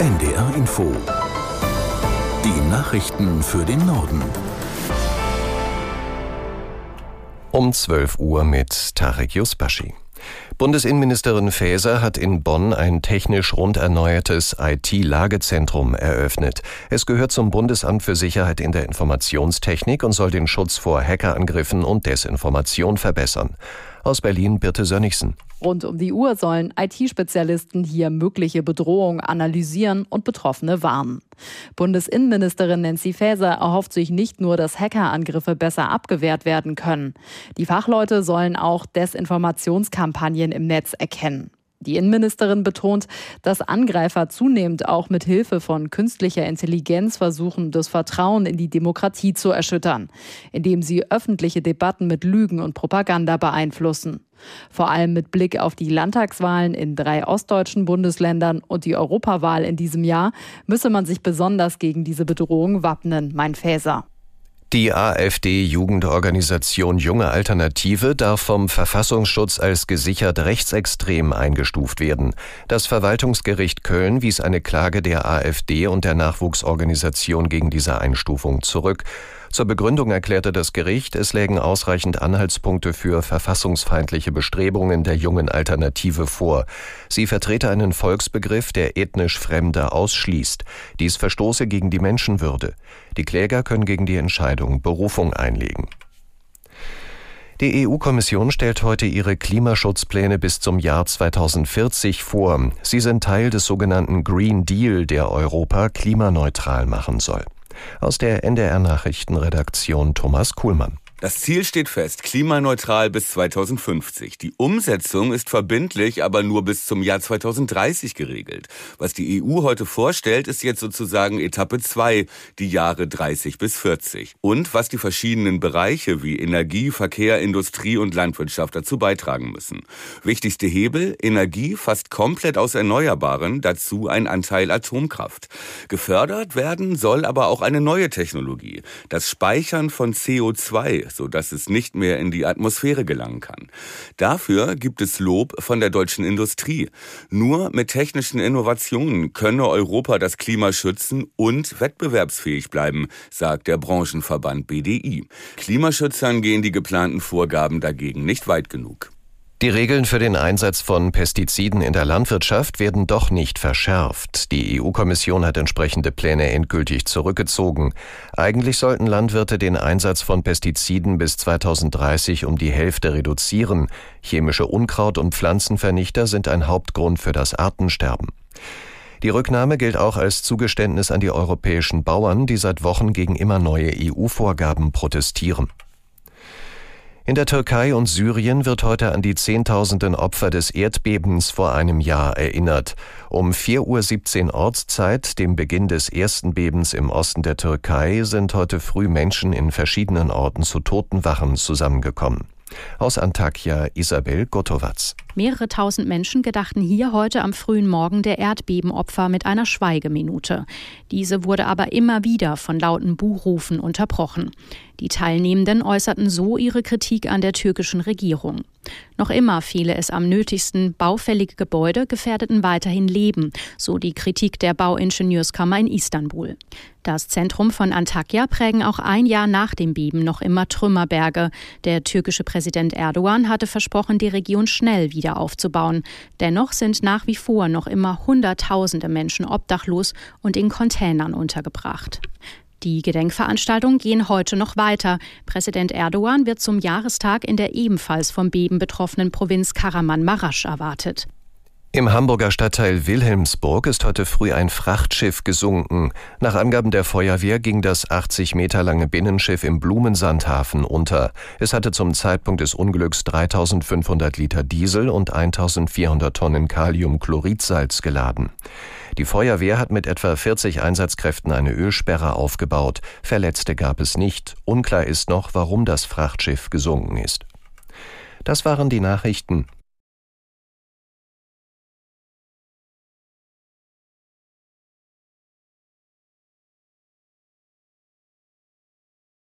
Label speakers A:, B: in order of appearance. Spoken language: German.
A: NDR Info. Die Nachrichten für den Norden.
B: Um 12 Uhr mit Tarek Yusbashi. Bundesinnenministerin Faeser hat in Bonn ein technisch rund erneuertes IT-Lagezentrum eröffnet. Es gehört zum Bundesamt für Sicherheit in der Informationstechnik und soll den Schutz vor Hackerangriffen und Desinformation verbessern. Aus Berlin Birte Sönnigsen.
C: Rund um die Uhr sollen IT-Spezialisten hier mögliche Bedrohungen analysieren und Betroffene warnen. Bundesinnenministerin Nancy Faeser erhofft sich nicht nur, dass Hackerangriffe besser abgewehrt werden können. Die Fachleute sollen auch Desinformationskampagnen im Netz erkennen. Die Innenministerin betont, dass Angreifer zunehmend auch mit Hilfe von künstlicher Intelligenz versuchen, das Vertrauen in die Demokratie zu erschüttern, indem sie öffentliche Debatten mit Lügen und Propaganda beeinflussen. Vor allem mit Blick auf die Landtagswahlen in drei ostdeutschen Bundesländern und die Europawahl in diesem Jahr müsse man sich besonders gegen diese Bedrohung wappnen, mein Fäser.
B: Die AfD-Jugendorganisation Junge Alternative darf vom Verfassungsschutz als gesichert rechtsextrem eingestuft werden. Das Verwaltungsgericht Köln wies eine Klage der AfD und der Nachwuchsorganisation gegen diese Einstufung zurück. Zur Begründung erklärte das Gericht, es lägen ausreichend Anhaltspunkte für verfassungsfeindliche Bestrebungen der jungen Alternative vor. Sie vertrete einen Volksbegriff, der ethnisch Fremde ausschließt. Dies verstoße gegen die Menschenwürde. Die Kläger können gegen die Entscheidung Berufung einlegen. Die EU-Kommission stellt heute ihre Klimaschutzpläne bis zum Jahr 2040 vor. Sie sind Teil des sogenannten Green Deal, der Europa klimaneutral machen soll. Aus der NDR Nachrichtenredaktion Thomas Kuhlmann.
D: Das Ziel steht fest, klimaneutral bis 2050. Die Umsetzung ist verbindlich, aber nur bis zum Jahr 2030 geregelt. Was die EU heute vorstellt, ist jetzt sozusagen Etappe 2, die Jahre 30 bis 40. Und was die verschiedenen Bereiche wie Energie, Verkehr, Industrie und Landwirtschaft dazu beitragen müssen. Wichtigste Hebel, Energie fast komplett aus Erneuerbaren, dazu ein Anteil Atomkraft. Gefördert werden soll aber auch eine neue Technologie, das Speichern von CO2 sodass es nicht mehr in die Atmosphäre gelangen kann. Dafür gibt es Lob von der deutschen Industrie. Nur mit technischen Innovationen könne Europa das Klima schützen und wettbewerbsfähig bleiben, sagt der Branchenverband BDI. Klimaschützern gehen die geplanten Vorgaben dagegen nicht weit genug.
B: Die Regeln für den Einsatz von Pestiziden in der Landwirtschaft werden doch nicht verschärft. Die EU-Kommission hat entsprechende Pläne endgültig zurückgezogen. Eigentlich sollten Landwirte den Einsatz von Pestiziden bis 2030 um die Hälfte reduzieren. Chemische Unkraut- und Pflanzenvernichter sind ein Hauptgrund für das Artensterben. Die Rücknahme gilt auch als Zugeständnis an die europäischen Bauern, die seit Wochen gegen immer neue EU-Vorgaben protestieren. In der Türkei und Syrien wird heute an die Zehntausenden Opfer des Erdbebens vor einem Jahr erinnert. Um 4.17 Uhr Ortszeit, dem Beginn des ersten Bebens im Osten der Türkei, sind heute früh Menschen in verschiedenen Orten zu Totenwachen zusammengekommen. Aus Antakya Isabel Gotowatz.
E: Mehrere tausend Menschen gedachten hier heute am frühen Morgen der Erdbebenopfer mit einer Schweigeminute. Diese wurde aber immer wieder von lauten Buhrufen unterbrochen. Die Teilnehmenden äußerten so ihre Kritik an der türkischen Regierung. Noch immer fehle es am nötigsten, baufällige Gebäude gefährdeten weiterhin Leben, so die Kritik der Bauingenieurskammer in Istanbul. Das Zentrum von Antakya prägen auch ein Jahr nach dem Beben noch immer Trümmerberge. Der türkische Präsident Erdogan hatte versprochen, die Region schnell wieder aufzubauen. Dennoch sind nach wie vor noch immer Hunderttausende Menschen obdachlos und in Containern untergebracht. Die Gedenkveranstaltungen gehen heute noch weiter. Präsident Erdogan wird zum Jahrestag in der ebenfalls vom Beben betroffenen Provinz Karaman-Marasch erwartet.
B: Im Hamburger Stadtteil Wilhelmsburg ist heute früh ein Frachtschiff gesunken. Nach Angaben der Feuerwehr ging das 80 Meter lange Binnenschiff im Blumensandhafen unter. Es hatte zum Zeitpunkt des Unglücks 3500 Liter Diesel und 1400 Tonnen Kaliumchloridsalz geladen. Die Feuerwehr hat mit etwa 40 Einsatzkräften eine Ölsperre aufgebaut. Verletzte gab es nicht. Unklar ist noch, warum das Frachtschiff gesunken ist. Das waren die Nachrichten.